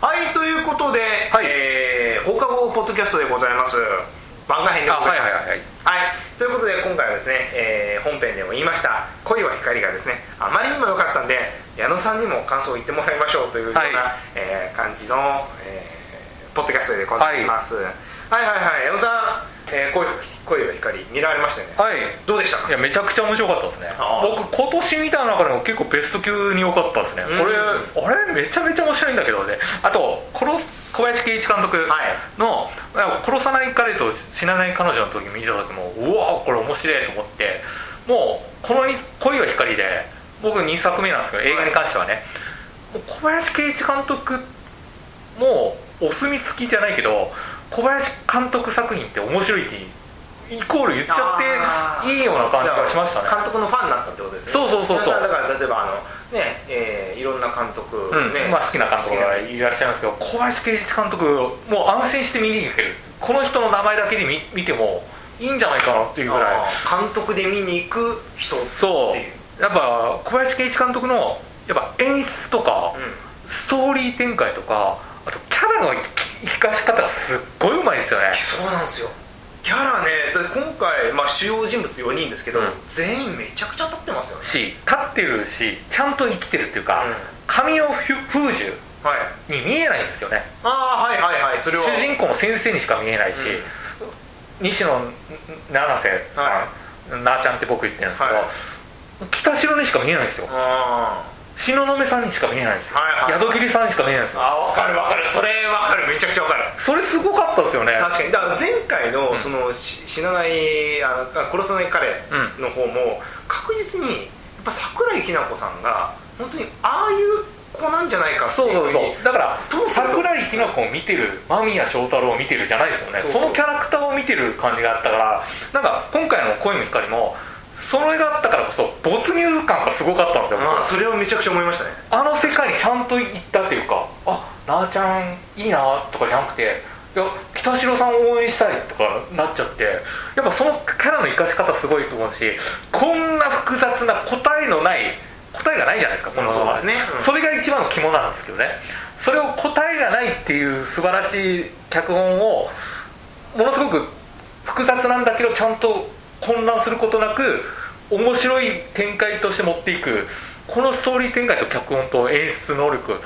はいということで、はい。えー放課後ポッドキャストでございます。漫画編でございます。あはいはいはいはい。ということで今回はですね、えー本編でも言いました「恋は光」がですねあまりにも良かったんで矢野さんにも感想を言ってもらいましょうというような、はい。えー感じの、えーポッドキャストでございます、はい、はいはい。矢野さん、えー恋光見られましたよね、はい。どうでしたか？いやめちゃくちゃ面白かったですね。僕今年見た中でも結構ベスト級に良かったですね、うん。これあれ？めちゃめちゃ面白いんだけどね。あと殺小林圭一監督の「殺さない彼と死なない彼女」の時見た時もうわこれ面白いと思って。もうこの「恋は光」で僕2作目なんですけど映画に関してはね、もう小林圭一監督もうお墨付きじゃないけど小林監督作品って面白いってイコール言っちゃっていいような感じがしましたね。監督のファンになったってことですよそうそうそうそう。だから例えばあのねえーいろんな監督、うん。ねまあ、好きな監督がいらっしゃいますけど小林圭一監督もう安心して見に行ける。この人の名前だけで見見てもいいんじゃないかなっていうぐらい。監督で見に行く人っていう。そう。やっぱ小林圭一監督のやっぱ演出とか、うん。ストーリー展開とかあとキャラの生かし方がすっごいうまいですよね。そうなんですよ。キャラね今回、まあ、主要人物4人ですけど、うん。全員めちゃくちゃ立ってますよね。し立ってるしちゃんと生きてるっていうか、うん。神尾風樹はい。に見えないんですよね。ああはいはいはいそれは。主人公の先生にしか見えないし、西野七瀬さん、はなあちゃんって僕言ってるんですけど、はい。北城にしか見えないんですよ。あ東雲さんにしか見えないんですよ、はいはい宿切さんにしか見えないんですよ。あ分かる分かる。それ分かる。めちゃくちゃ分かる。それすごかったですよね。確かに。だから前回のうん。その、し死なないああ殺さない彼の方も確実にやっぱ桜井日奈子さんが本当にああいう子なんじゃないかってそいうそうそうだから桜井日奈子を見てる間宮祥太朗を見てるじゃないですよね。そのキャラクターを見てる感じがあったからなんか今回の「恋の光も」それがあったからこそ没入感がすごかったんですよ。ああそれをめちゃくちゃ思いましたね。あの世界にちゃんと行ったっていうかあなあちゃんいいなとかじゃなくていや北城さんを応援したいとかなっちゃってやっぱそのキャラの生かし方すごいと思うしこんな複雑な答えのない答えがないじゃないですかこのそうですね。うん。それが一番の肝なんですけどね。それを答えがないっていう素晴らしい脚本をものすごく複雑なんだけどちゃんと混乱することなく面白い展開として持っていく。このストーリー展開と脚本と演出能力。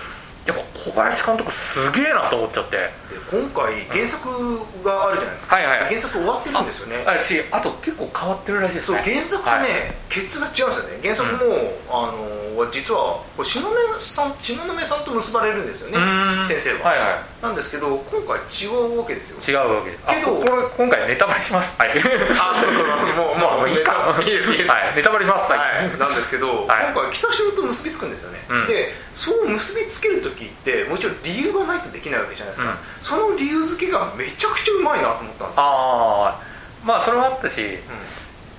やっぱ小林監督すげえなと思っちゃって。で今回原作があるじゃないですか、はいはい原作終わってるんですよね。あしあと結構変わってるらしいですね。そう原作ね、はい。ケツが違うんですよね。原作も、あの実はこれ東雲さん東雲さんと結ばれるんですよね先生は、はいはなんですけど今回違うわけですよ。い違うわけです。あけどこれ今回ネタバレします。はい。あ もうまあもういいか。いいですいいです。はい。ネタバレします。はい、なんですけど、はい。今回北城と結びつくんですよね、うん。でそう結びつける時ってもちろん理由がないとできないわけじゃないですか、うん。その理由付けがめちゃくちゃうまいなと思ったんですよ、ああまあそれもあったし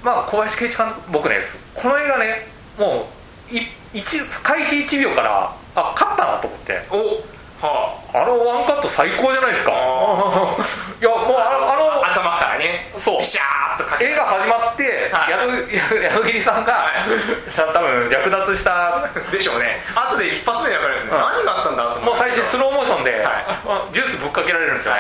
まあ小林圭一監督僕ねこの映画ねもうい一開始1秒からあ勝ったなと思って。うん、おはあ。のワンカット最高じゃないですか。いやもうあのあのあ頭からね。そう。ビシャー映画始まって、はい。宿宿切さんが、はい。多分略奪した。でしょうね。後で一発目で分かるんですね、うん。何があったんだと思ってもう最初スローモーションで、はい。あジュースぶっかけられるんですよ、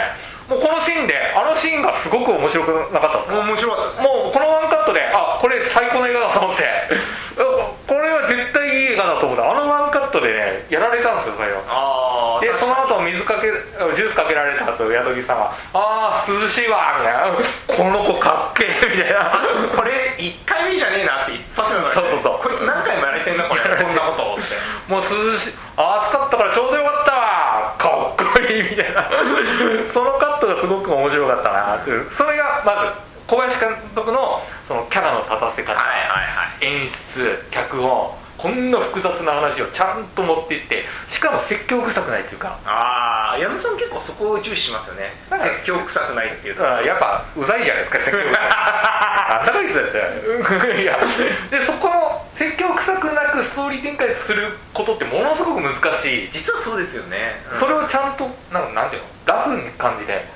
もうこのシーンであのシーンがすごく面白くなかったですか？もう面白かったです。もうこのワンカットであこれ最高の映画だと思って。これは絶対いい映画だと思ってあのワンカットでねやられたんですよ最後。ああでその後水かけジュースかけられた後宿木さんが「ああ涼しいわ」みたいな「この子かっけえ」みたいな。これ1回目じゃねえなって一発目のそうそうそう。こいつ何回もやられてんなこれ。こんなことをって。もう涼しい。あ暑かったからちょうどよかったわ。かっこいいみたいな。そのカットがすごく面白かったなっていう。それがまず小林監督のそのキャラの立たせ方、はいはいはい。演出脚本こんな複雑な話をちゃんと持っていってしかも説教臭くないっていうか。ああ矢野さん結構そこを重視しますよね。説教臭くないっていうとやっぱうざいじゃないですか説教臭あんな感じですよ いや。でそこの説教臭くなくストーリー展開することってものすごく難しい。実はそうですよね、うん。それをちゃんとなんなんていうの？ラフな感じで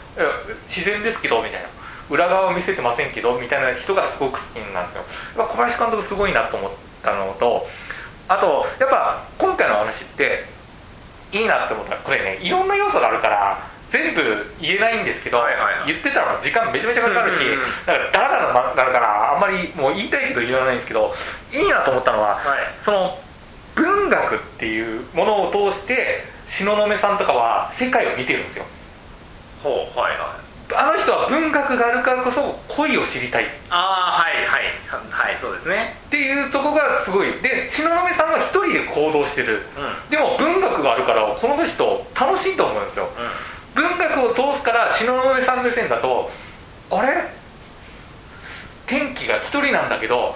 自然ですけどみたいな。裏側を見せてませんけどみたいな人がすごく好きなんですよ。小林監督すごいなと思ったのとあとやっぱ今回の話っていいなって思ったらこれねいろんな要素があるから全部言えないんですけど、はいはいはい、言ってたら時間めちゃめちゃかかるし、うんうん、だからダラダラなるからあんまりもう言いたいけど言わないんですけどいいなと思ったのは、はい、その文学っていうものを通して東雲さんとかは世界を見てるんですよ。ほうはいはい。あの人は文学があるからこそ恋を知りたい。ああそうですね。っていうとこがすごい。で東雲さんは一人で行動してる、うん、でも文学があるからこの人楽しいと思うんですよ、うん、文学を通すから東雲さん目線だとあれ？天気が一人なんだけど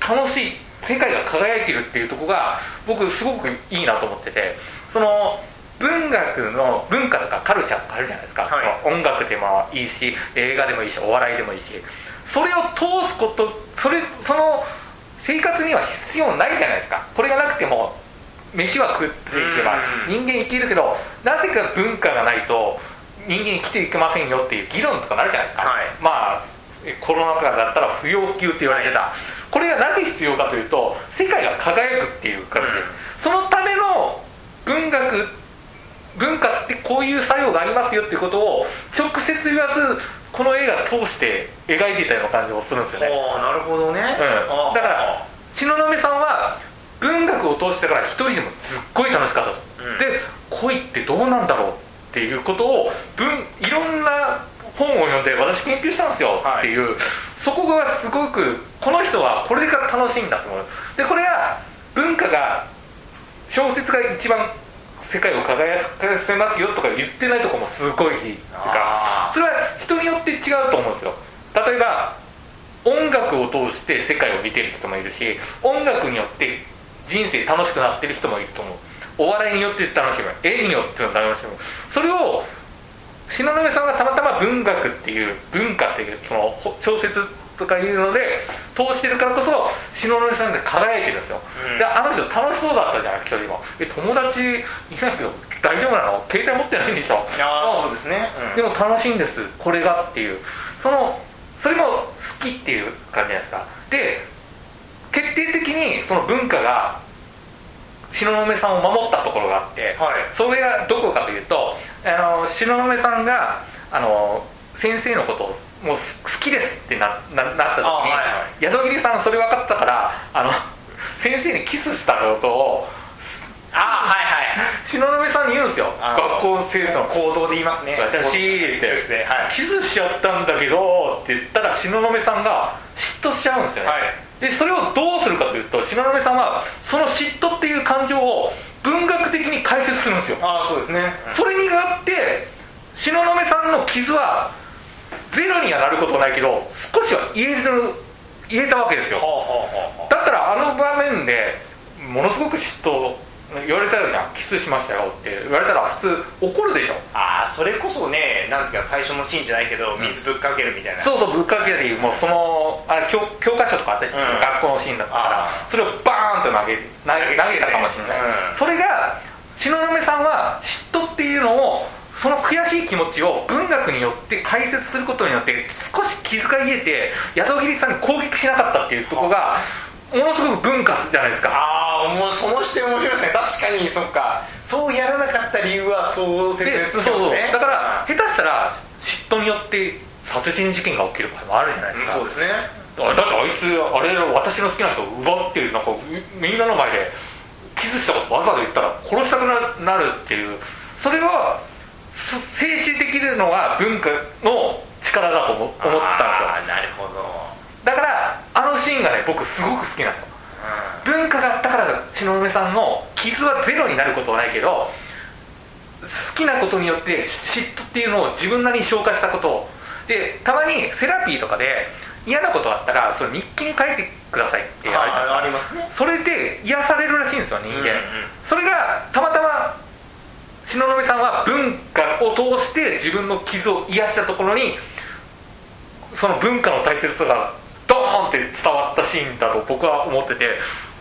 楽しい。世界が輝いてるっていうとこが僕すごくいいなと思ってて。その文学の文化とかカルチャーとかあるじゃないですか、はい、音楽でもいいし映画でもいいしお笑いでもいいしそれを通すことそれその生活には必要ないじゃないですか。これがなくても飯は食っていけば人間生きるけどなぜか文化がないと人間生きていけませんよっていう議論とかなるじゃないですか、はい、まあコロナ禍だったら不要不急って言われてた、はい、これがなぜ必要かというと世界が輝くっていう感じ、うん、そのための文学文化ってこういう作用がありますよっていうことを直接言わずこの映画通して描いていたような感じもするんですよね。なるほどね、うん、だから東雲さんは文学を通してから一人でもすっごい楽しかったと、うん、で恋ってどうなんだろうっていうことを文いろんな本を読んで私研究したんですよっていう、はい、そこがすごくこの人はこれが楽しいんだと思う。でこれは文化が小説が一番世界を輝かせますよとか言ってないとこもすごいいいかそれは人によって違うと思うんですよ。例えば音楽を通して世界を見てる人もいるし音楽によって人生楽しくなってる人もいると思う。お笑いによって楽しむ絵によって楽しむ。それを東雲さんがたまたま文学っていう文化っていうその小説とかいうので通してるからこそ篠宮さんが輝いてるんですよ、うん、であの人楽しそうだったじゃん一人も。え友達いないけど大丈夫なの？携帯持ってないんでしょ？あそうですね、うん、でも楽しいんです。これがっていう。そのそれも好きっていう感じじゃないですか。で決定的にその文化が東雲さんを守ったところがあって、はい、それがどこかというとあの東雲さんがあの先生のことをもう好きですってなななった時に、はいはい、宿切さんそれ分かったからあの先生にキスしたことをあはいはい。東雲さんに言うんですよ。学校生徒の行動で言いますね。私って、はい、キスしちゃったんだけどって言ったら東雲さんが嫉妬しちゃうんですよね、はい、でそれをどうするかというと東雲さんはその嫉妬っていう感情を文学的に解説するんですよ。あそうですね、それによって東雲さんの傷はゼロにはなることないけど少しは言える言えたわけですよ、だったらあの場面でものすごく嫉妬言われたよじゃんキスしましたよって言われたら普通怒るでしょ。ああそれこそねなんていうか最初のシーンじゃないけど水ぶっかけるみたいな、そうそうぶっかけるもうそのあれ教教科書とかあったり、うん、学校のシーンだったから。それをバーンと投げ投げ投げたかもしれない、うん、それが東雲さんは嫉妬っていうのをその悔しい気持ちを文学によって解説することによって少し傷が癒えて宿切さんに攻撃しなかったっていうところがものすごく文化じゃないですか。ああもうその視点面白いですね。確かにそっか。そうやらなかった理由はそう説明すね。そうそう。だから下手したら嫉妬によって殺人事件が起きる場合もあるじゃないですか、そうですね。だってあいつあれ私の好きな人を奪ってなんかみんなの前でキスしたことわざわざ言ったら殺したくなるっていう。それは静止できるのは文化の力だと思ったんですよ。なるほど。だからシーンがね僕すごく好きなんですよ、うん、文化があったから篠宮さんの傷はゼロになることはないけど好きなことによって嫉妬っていうのを自分なりに消化したことでたまにセラピーとかで嫌なことあったらそれ日記に書いてくださいって言われたありますね。それで癒されるらしいんですよ人間、うんうん、それがたまたま東雲さんは文化を通して自分の傷を癒したところにその文化の大切さがドーンって伝わったシーンだと僕は思ってて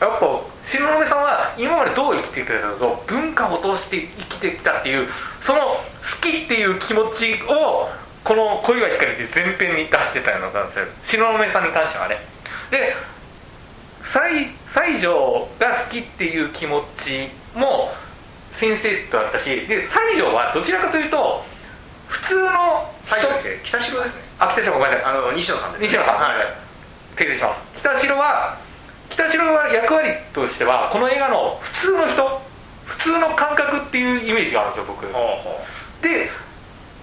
やっぱ東雲さんは今までどう生きてきたかと文化を通して生きてきたっていうその好きっていう気持ちをこの「恋は光」で前編に出してたような感じです東雲さんに関してはね。で西条が好きっていう気持ちも先生とだったしで西条はどちらかというと普通の西条って北城ですね。あ北城ごめんなさい。あの西野さんです、ね、西野さん。はい訂正します北城は北城は役割としてはこの映画の普通の人普通の感覚っていうイメージがあるんですよ僕。で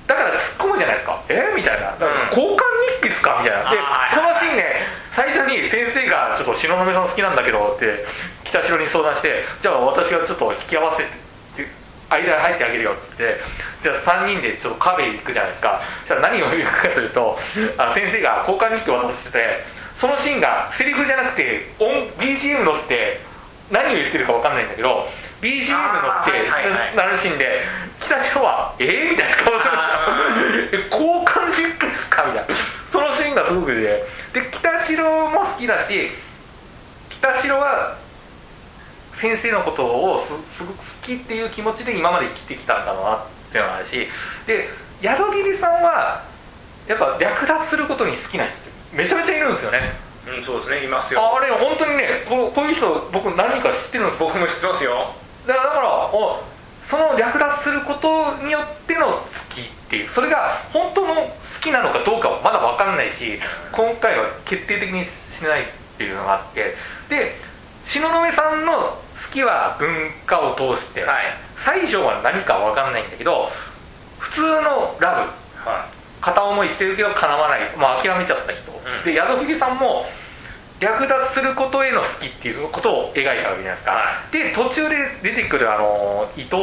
だから突っ込むじゃないですか。え？みたいな、うん、交換日記っすか？みたいな。でこのシーンね最初に先生が「ちょっと東雲さん好きなんだけど」って北城に相談して「じゃあ私がちょっと引き合わせて」間に入ってあげるよって言ってじゃあ3人でちょっとカフェ行くじゃないですか。じゃあ何を言うかというとあ先生が交換日記を渡しててそのシーンがセリフじゃなくて音 BGM 乗って何を言ってるか分かんないんだけど BGM 乗ってなるシーンで北城は「えー?」みたいな顔する交換日記ですか？みたいな。そのシーンがすごくでで北城も好きだし北城は先生のことをすごく好きっていう気持ちで今まで生きてきたんだろうなっていうのがあるし。で宿切さんはやっぱ略奪することに好きな人。ってめちゃめちゃいるんですよね。うんそうですね。いますよ。あれ本当にねここういう人僕何人か知ってるんです僕も知ってますよ。だからだからおその略奪することによっての好きっていう。それが本当の好きなのかどうかはまだ分かんないし今回は決定的にしないっていうのがあって。で東雲さんの好きは文化を通して、はい、西条は何か分かんないんだけど普通のラブ、はい、片思いしてるけどかなわない、まあ、諦めちゃった人、うん、で宿ひさんも略奪することへの好きっていうことを描いたわけじゃないですか、はい、で途中で出てくるあの伊藤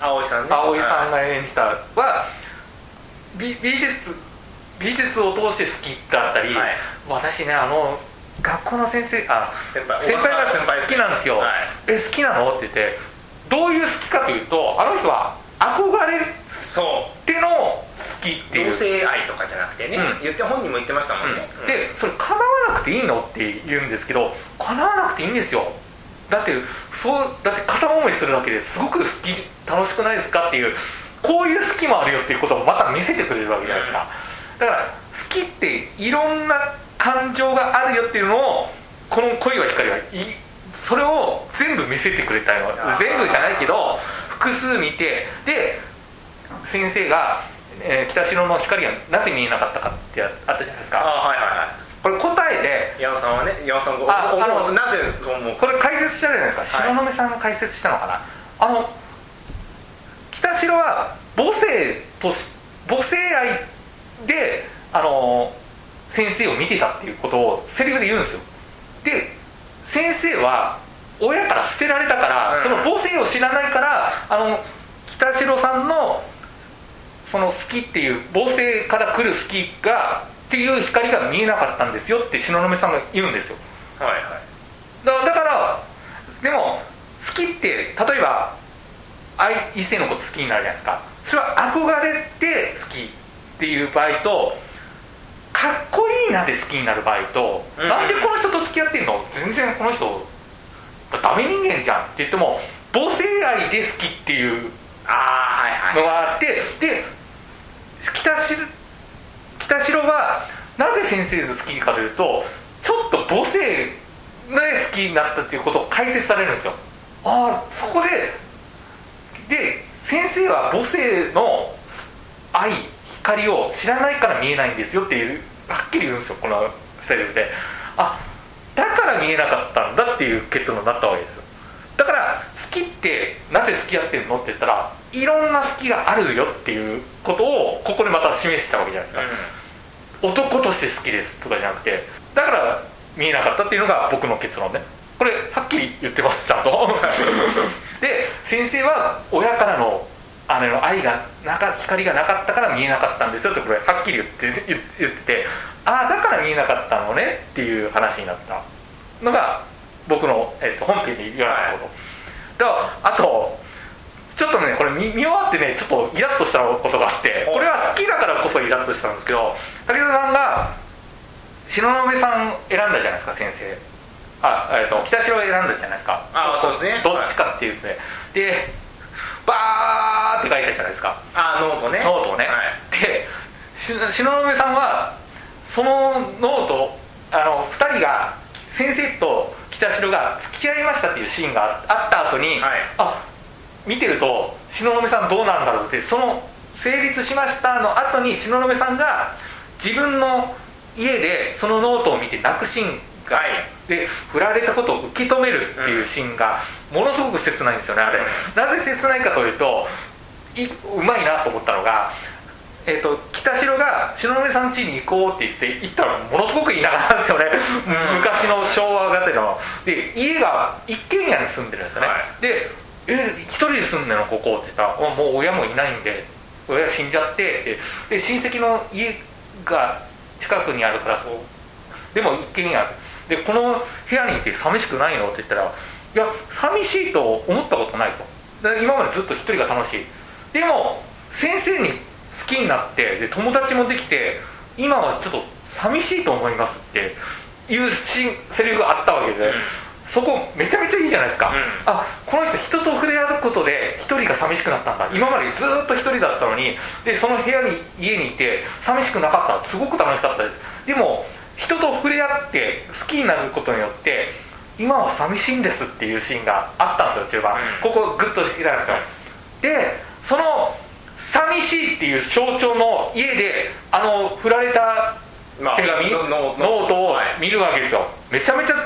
葵さん、ね、葵さんが演じたは美美術美術を通して好きだったり、はい、私ねあの学校の先生あ先輩先輩が好きなんですよ、はい、え好きなの？って言ってどういう好きかというとあの人は憧れそう。っての好きっていう。同性愛とかじゃなくてね、うん、言って本人も言ってましたもんね、うん、でそれ叶わなくていいのって言うんですけど叶わなくていいんですよ。だってそうだって片思いするだけですごく好き楽しくないですかっていうこういう好きもあるよっていうことをまた見せてくれるわけじゃないですか、だから好きっていろんな感情があるよっていうのをこの恋は光はいそれを全部見せてくれたよ。全部じゃないけど複数見てで先生が、えー、北城の光がなぜ見えなかったかってあったじゃないですか。あはいはいはい。これ答えで矢野さんはね矢野さんがあのなぜそう思うこれ解説したじゃないですか、はい、東雲さんが解説したのかな。あの北城は母性と母性愛であの先生を見てたっていうことをセリフで言うんですよ。で先生は親から捨てられたから、うん、その母性を知らないからあの北城さんのその好きっていう母性から来る好きがっていう光が見えなかったんですよって東雲さんが言うんですよ。はいはい。だだからでも好きって例えば愛異性のこと好きになるじゃないですか。それは憧れて好きっていう場合とかっこいいなで好きになる場合と、うん、なんでこの人と付き合ってんの？全然この人ダメ人間じゃんって言っても母性愛で好きっていうのがあってで北城北城はなぜ先生の好きかというとちょっと母性で好きになったっていうことを解説されるんですよ。ああそこでで先生は母性の愛光を知らないから見えないんですよっていうはっきり言うんですよこのセリフで。あだから見えなかったんだっていう結論になったわけですよ。だから好きってなぜ付き合ってるのって言ったらいろんな好きがあるよっていうことをここでまた示したわけじゃないですか、うん、男として好きですとかじゃなくてだから見えなかったっていうのが僕の結論ね。これはっきり言ってますちゃんと。で先生は親からのあの愛がなか光がなかったから見えなかったんですよってこれはっきり言って言っててああだから見えなかったのねっていう話になったのが僕の、えー、と本編で言われたこと、はい、あとちょっとねこれ見見終わってねちょっとイラッとしたことがあってこれは好きだからこそイラッとしたんですけど武田さんが東雲さん選んだじゃないですか先生。あ、えーと、北代を選んだじゃないですか。あそうですね。どっちかっていうとね、はい、でバーって書いてあるじゃないですか。あノートね。ノートをね、はい、で東雲さんはそのノートあの2人が先生と北代が付き合いましたっていうシーンがあった後に、はい、あ見てると東雲さんどうなんだろうってその成立しましたの後に東雲さんが自分の家でそのノートを見て泣くシーンが、はい、で振られたことを受け止めるっていうシーンがものすごく切ないんですよねあれ、なぜ切ないかというというまいなと思ったのがえーと、北城が東雲さん家に行こうって言って行ったらものすごく田舎なんですよね、うん、昔の昭和がてので家が一軒家に住んでるんですよね、はい、で「え一人で住んでるのここ」って言ったら「もう親もいないんで親死んじゃって」で親戚の家が近くにあるからそう。でも一軒家でこの部屋にいて寂しくないのって言ったら「いや寂しいと思ったことない」と。今までずっと一人が楽しい。でも先生に好きになってで友達もできて今はちょっと寂しいと思いますっていうセリフがあったわけで、うん、そこめちゃめちゃいいじゃないですか、うん、あこの人人と触れ合うことで一人が寂しくなったんだ。今までずっと一人だったのにでその部屋に家にいて寂しくなかった。すごく楽しかったです。でも人と触れ合って好きになることによって今は寂しいんですっていうシーンがあったんですよ中盤、うん、ここグッとしてきたんですよ。でその寂しいっていう象徴の家であの振られた手紙、ノートを見るわけですよ。めちゃめちゃ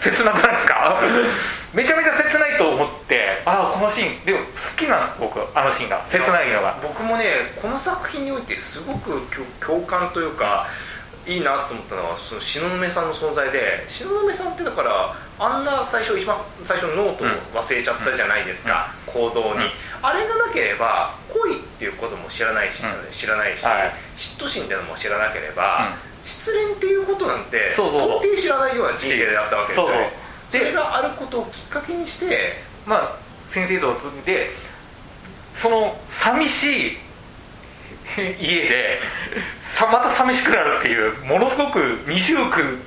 切なくないですか？めちゃめちゃ切ないと思ってああこのシーン。でも好きなんです僕。あのシーンが。切ないのが。僕もねこの作品においてすごく共感というかいいなと思ったのはその東雲さんの存在で東雲さんってだからあんな最初一番最初のノートを忘れちゃったじゃないですか、うん、行動に、うん、あれがなければ恋っていうことも知らないし、うん、知らないし、はい、嫉妬心っていうのも知らなければ、失恋っていうことなんて到底知らないような人生だったわけですよね。それがあることをきっかけにしてまあ先生とでその寂しい 家でさまた寂しくなるっていうものすごく未熟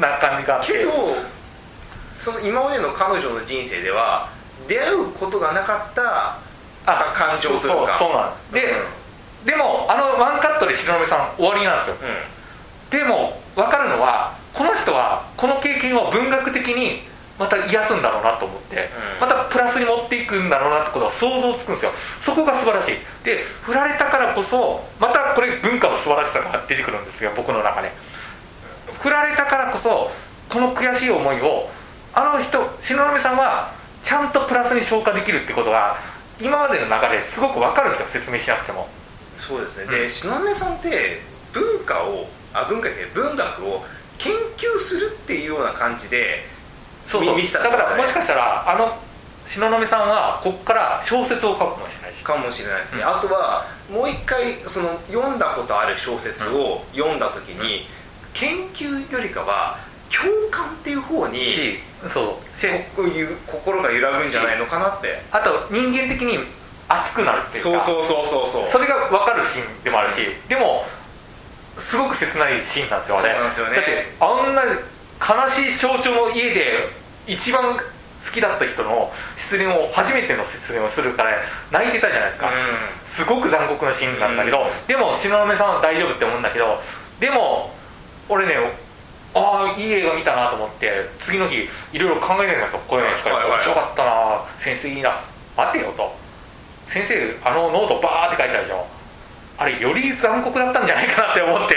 な感じがあって。けどその今までの彼女の人生では出会うことがなかった感情というか。そうなんで、うん、でもあのワンカットで白目さん終わりなんですよ、うん、でも分かるのはこの人はこの経験を文学的にまた癒すんだろうなと思って、またプラスに持っていくんだろうなってことは想像つくんですよ。そこが素晴らしい。で振られたからこそまたこれ文化の素晴らしさが出てくるんですよ僕の中で。振られたからこそこの悔しい思いをあの人東雲さんはちゃんとプラスに消化できるってことが今までの中ですごく分かるんですよ説明しなくても。そうですね、で東雲さんって文化をあ文化で文学を研究するっていうような感じでそうそう。だからもしかしたらあの東雲さんはここから小説を書くかもしれないし。かもしれないですね、うん、あとはもう一回その読んだことある小説を読んだ時に、うん、研究よりかは共感っていう方にそう。こういう心が揺らぐんじゃないのかなって。あと人間的に熱くなるっていうか。そうそうそうそうそれが分かるシーンでもあるしでもすごく切ないシーンなんですよねそうなんですよね。だってあんな悲しい象徴の家で一番好きだった人の失恋を初めての失恋をするから泣いてたじゃないですか、うん、すごく残酷なシーンなんだけど、うん、でも東雲さんは大丈夫って思うんだけどでも俺ねああいい映画見たなと思って次の日いろいろ考えてるんですよ。恋は光面白かったな先生いいな。待てよと。先生あのノートバーって書いてあるでしょ。あれより残酷だったんじゃないかなって思って。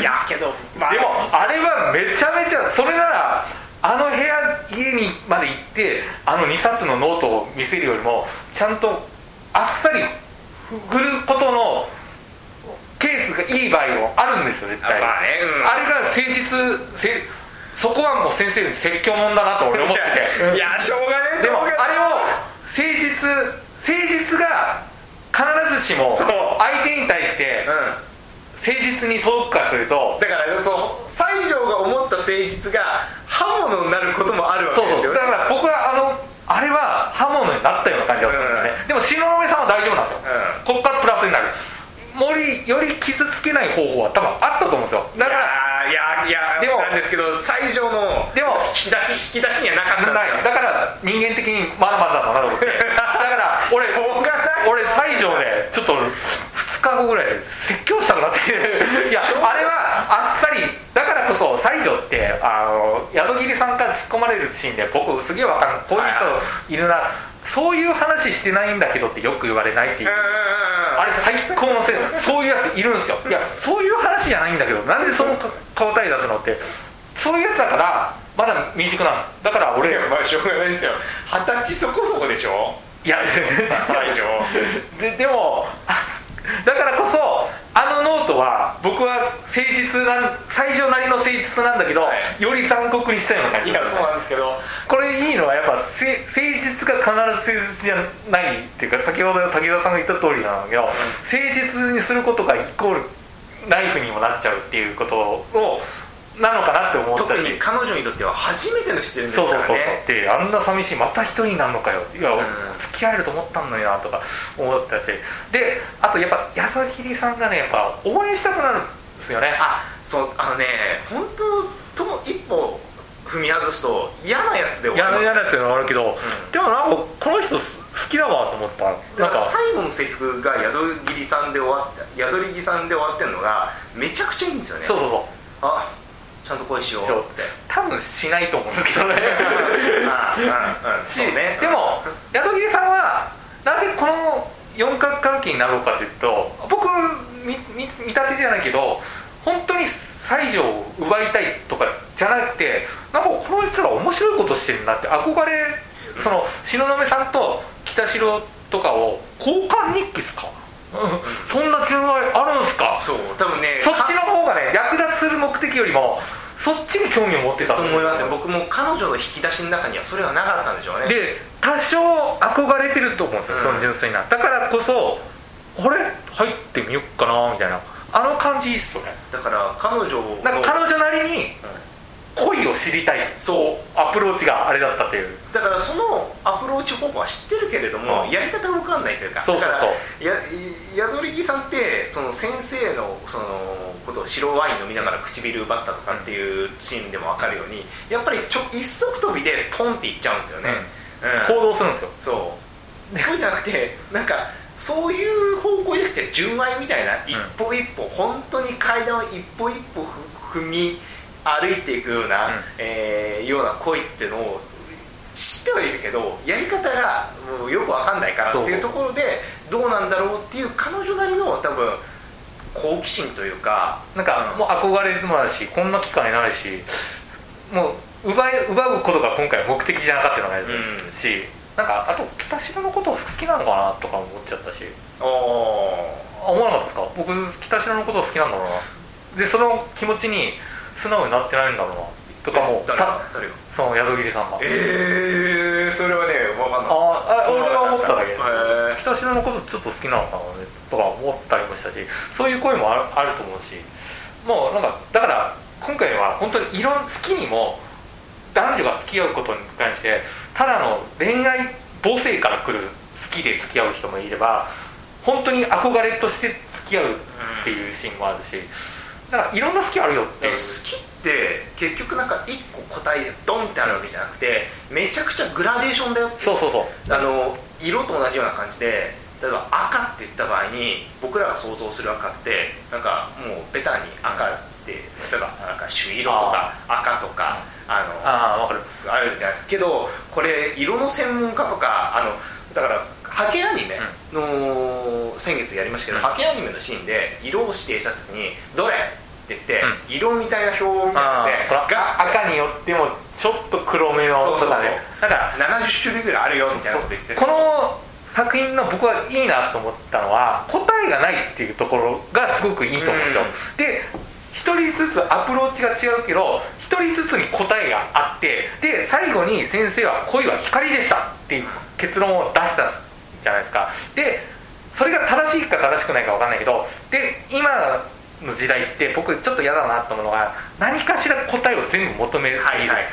いやけど、まあ、でもあれはめちゃめちゃそれならあの部屋家にまで行ってあの2冊のノートを見せるよりもちゃんとあっさり振ることのケースがいい場合もあるんですよ絶対、まあねうん、あれが誠実せそこはもう先生に説教もんだなと俺思ってて。いやしょうがねえでもあれを誠実誠実が必ずしも相手に対して誠実に届くかというとだからそう西条が思った誠実が刃物になることもあるわけですよ、ね、だから僕はあのあれは刃物になったような感じがするんだね、うん、でも東雲さんは大丈夫なんですよ、うん、ここからプラスになる森より傷つけない方法は多分あったと思うんですよ。だからいやいやでもなんですけど最上のでも引き出し引き出しにはなかったない。だから人間的にまだまだだなと思って。だから俺俺西条でちょっと2日後ぐらい説教したくなってきて。いやあれはあっさりだからこそ西条ってあの宿切さんから突っ込まれるシーンで僕すげえわかんこういう人いるな、そういう話してないんだけどってよく言われないっていう、あれ最高のせいそういうやついるんですよ。いやそういう話じゃないんだけどなんでその顔体出すのって。そういうやつだからまだ未熟なんです。だから俺まあしょうがないですよ。二十歳そこそこでしょ？いやででもだからこそあのノートは僕は誠実なん最初なりの誠実なんだけど、はい、より残酷にしたような感じ、ね、いやそうなんですけど。これいいのはやっぱ誠実が必ず誠実じゃないっていうか先ほど武田さんが言った通りなんだけど、うん、誠実にすることがイコールナイフにもなっちゃうっていうことをなのかなって思ったし特に彼女にとっては初めてのしてるんですからね。そうそうそうであんな寂しいまた一人になるのかよ。いや、うん、付き合えると思ったのになとか思ったし。であとやっぱ矢沢桐さんがねやっぱ応援したくなるんですよね。あそうあのね本当と一歩踏み外すと嫌なやつで終わる嫌なやつで終わるけど、うん、でもなんかこの人好きだわと思った。なんか。最後のセリフが宿切さんで終わって宿り木さんで終わってるのがめちゃくちゃいいんですよね。そうそうそう。あちゃんと恋しよう。って多分しないと思うんですけどね。し、ね、でも宿切さんはなぜこの四角関係になろうかというと僕見見見立てじゃないけど本当に西条を奪いたいとかじゃなくてなんかこの人ら面白いことしてるなって憧れその東雲さんと北城とかを交換日記っすか？そんな純愛あるんすか？そう多分ねそっちの方がね役立つする目的よりもそっちに興味を持ってた。と思いますね。僕も彼女の引き出しの中にはそれはなかったんでしょうね。で多少憧れてると思うんですよ、うん、その純粋な。だからこそあれ？入ってみよっかなみたいな。あの感じいいっすよね。だから彼女なんか彼女なりに、恋を知りたい。そうアプローチがあれだったっていう。だからそのアプローチ方法は知ってるけれども、うん、やり方が分かんないというかそうそうそう。や宿り木さんってその先生のそのことを白ワイン飲みながら唇奪ったとかっていうシーンでも分かるようにやっぱりちょ一足飛びでポンっていっちゃうんですよね、うん、行動するんですよ。そう。そうじゃなくてなんかそういう方向じゃなくて純愛みたいな一歩一歩、うん、本当に階段を一歩一歩踏み歩いていくような、うん、えー、ような恋っていうのを知ってはいるけどやり方がもうよく分かんないからっていうところでどうなんだろうっていう彼女なりの多分好奇心というかなんかもう憧れもあるしこんな機会ないしもう奪い奪うことが今回目的じゃなかったのがあるし、うん、なんかあと北城のこと好きなのかなとか思っちゃったし。ああ思わなかったですか？僕北城のこと好きなんだろうな。でその気持ちに素直になってないんだろうな。とかも誰が？誰が？その宿切さんが。ええー、それはね分かんない。ああ俺は思っただけ。北城のことちょっと好きなのかなとか思ったりもしたしそういう声もあるあると思うし。もうなんかだから今回は本当にいろん好きにも男女が付き合うことに関してただの恋愛母性から来る好きで付き合う人もいれば本当に憧れとして付き合うっていうシーンもあるし、だからいろんな好きあるよって。好きって結局なんか一個答えでドンってあるわけじゃなくてめちゃくちゃグラデーションだよってそうそうそう。あの色と同じような感じで例えば赤って言った場合に僕らが想像する赤ってなんかもうベタに赤って例えばなんか朱色とか赤とかあのあ分かる。あるじゃないですけどこれ色の専門家とかあのだからハケアニメの先月やりましたけど、うん、ハケアニメのシーンで色を指定した時に「どれ?」って言って、うん、色みたいな表を見てが赤によってもちょっと黒めのとかね。だから70種類ぐらいあるよみたいなこと言ってこの作品の僕はいいなと思ったのは答えがないっていうところがすごくいいと思うんですよ、で一人ずつアプローチが違うけど一人ずつに答えがあってで最後に先生は恋は光でしたっていう結論を出したじゃないですか。でそれが正しいか正しくないか分かんないけどで今の時代って僕ちょっと嫌だなと思うのが何かしら答えを全部求める、はいはいはい、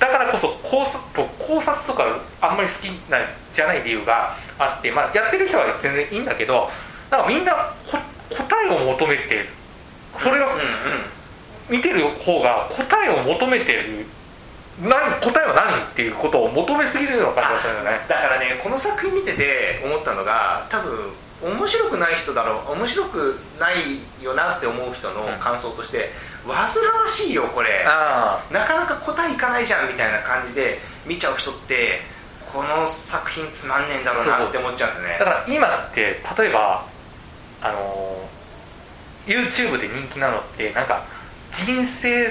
だからこそ考察考察とかあんまり好きなじゃない理由があって、まあ、やってる人は全然いいんだけどなんかみんな答えを求めてそれが、見てる方が答えを求めてる何答えは何っていうことを求めすぎるような感じがするよね。だからねこの作品見てて思ったのが多分面白くない人だろう面白くないよなって思う人の感想として、うん、煩わしいよこれ。なかなか答えいかないじゃんみたいな感じで見ちゃう人ってこの作品つまんねえんだろうなって思っちゃうんですね。だから今って例えばあの YouTube で人気なのってなんか人生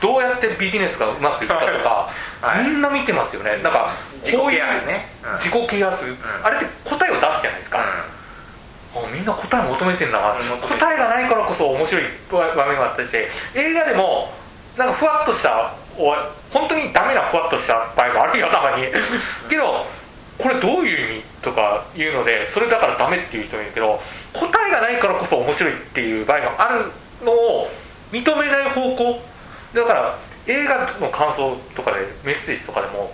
どうやってビジネスがうまくいったとか、はい。みんな見てますよね。なんか自己啓発ね。うん。自己啓発、あれって答えを出すじゃないですか、あみんな答え求めてんだな、答えがないからこそ面白い場面があったりして映画でもなんかふわっとした本当にダメなふわっとした場合もあるよたまに。けどこれどういう意味とかいうのでそれだからダメっていう人もいるけど答えがないからこそ面白いっていう場合もあるのを認めない方向だから映画の感想とかでメッセージとかでも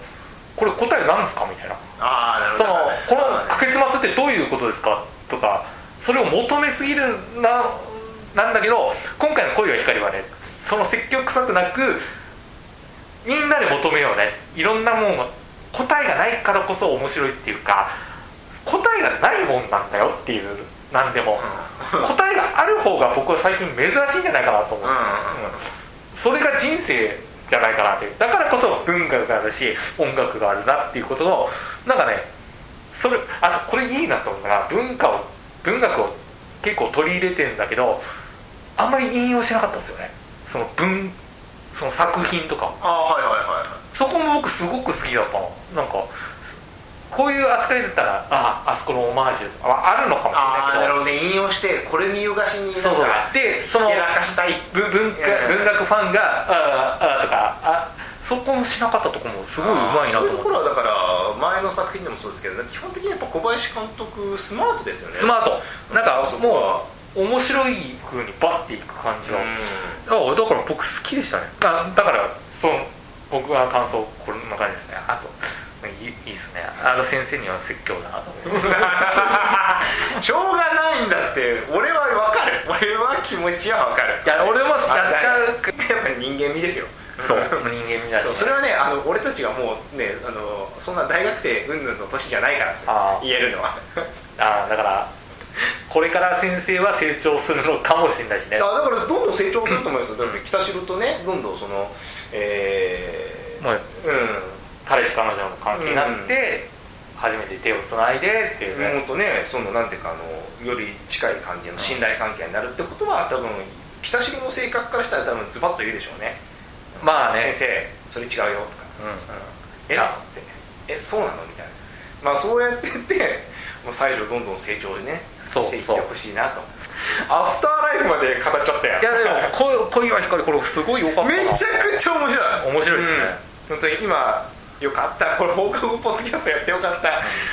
これ答えなんですか？みたいな。ああなるほど。そのこの結末ってどういうことですかとかそれを求めすぎるななんだけど今回の「恋は光」はねその積極臭くなくみんなで求めようね。いろんなもんが答えがないからこそ面白いっていうか答えがないもんなんだよっていうなんでも。答えがある方が僕は最近珍しいんじゃないかなと思う、うん。うん。それが人生じゃないかなっていう。だからこそ文化があるし音楽があるなっていうことのなんかねそれあこれいいなと思ったのが文化を文学を結構取り入れてんだけどあんまり引用しなかったんですよね。その文その作品とかを。ああはいはいはい。そこも僕すごく好きだったの。なんかこういう扱いだったらああそこのオマージュとかはあるのかもしれないけど。なるほどね。引用してこれ見よがしにそうそでその文文学ファンがあああとかあそこもしなかったとこもすごいうまいなとそういうところ思ってはだから前の作品でもそうですけど基本的にやっぱ小林監督スマートですよね。スマート。なんかもう面白い風にバッていく感じうん。が、あだから僕好きでしたね。あだからその僕は感想こんな感じですね。あといいですね。あの先生には説教だなと思って しょうがないんだって。俺は分かる。俺は気持ちは分かる。いや俺もやっちゃうあやっぱり人間味ですよ。そう。人間味だし。そうそれはねあの俺たちがもうねあのそんな大学生云々の年じゃないからですよ言えるのは。あだからこれから先生は成長するのかもしれないしね。あだからどんどん成長すると思いますよ。北城とねどんどんそのえーうん彼氏彼女の関係になって、初めて手をつないでっていうね、本当ねそのなんていうかあのより近い感じの信頼関係になるってことは多分北城の性格からしたら多分ズバッと言うでしょうね。まあね。先生それ違うよとか、うん。うん。えあって。えそうなの？みたいな。まあそうやってってもう西条どんどん成長ねそうしていってほしいなと。アフターライフまで語っちゃったよいやでもこ恋は光これすごい良かったな。めちゃくちゃ面白い。面白いですね、うん。本当に今よかった。これ放課後ポッドキャストやってよかった。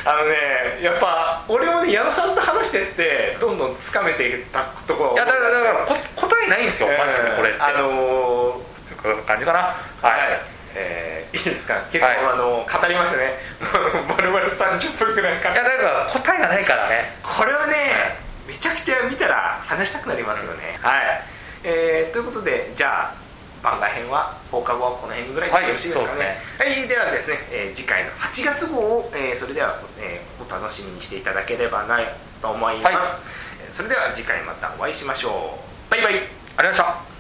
あのねやっぱ俺もね矢野さんと話してってどんどんつかめていったところいやだからだからこ答えないんですよマジでこれって、あのー感じかな。はい、えーいいですか？結構、はい。あの語りましたね。まるまる30分ぐらいかいやだから答えがないからね。これはねめちゃくちゃ見たら話したくなりますよね、はい、えーということでじゃあ番外編は放課後はこの辺ぐらいでよろしいですかね。はい、ではですね、えー次回の8月号を、えーそれでは、えーお楽しみにしていただければなと思います、はい。えーそれでは次回またお会いしましょう。バイバイ。ありがとうございました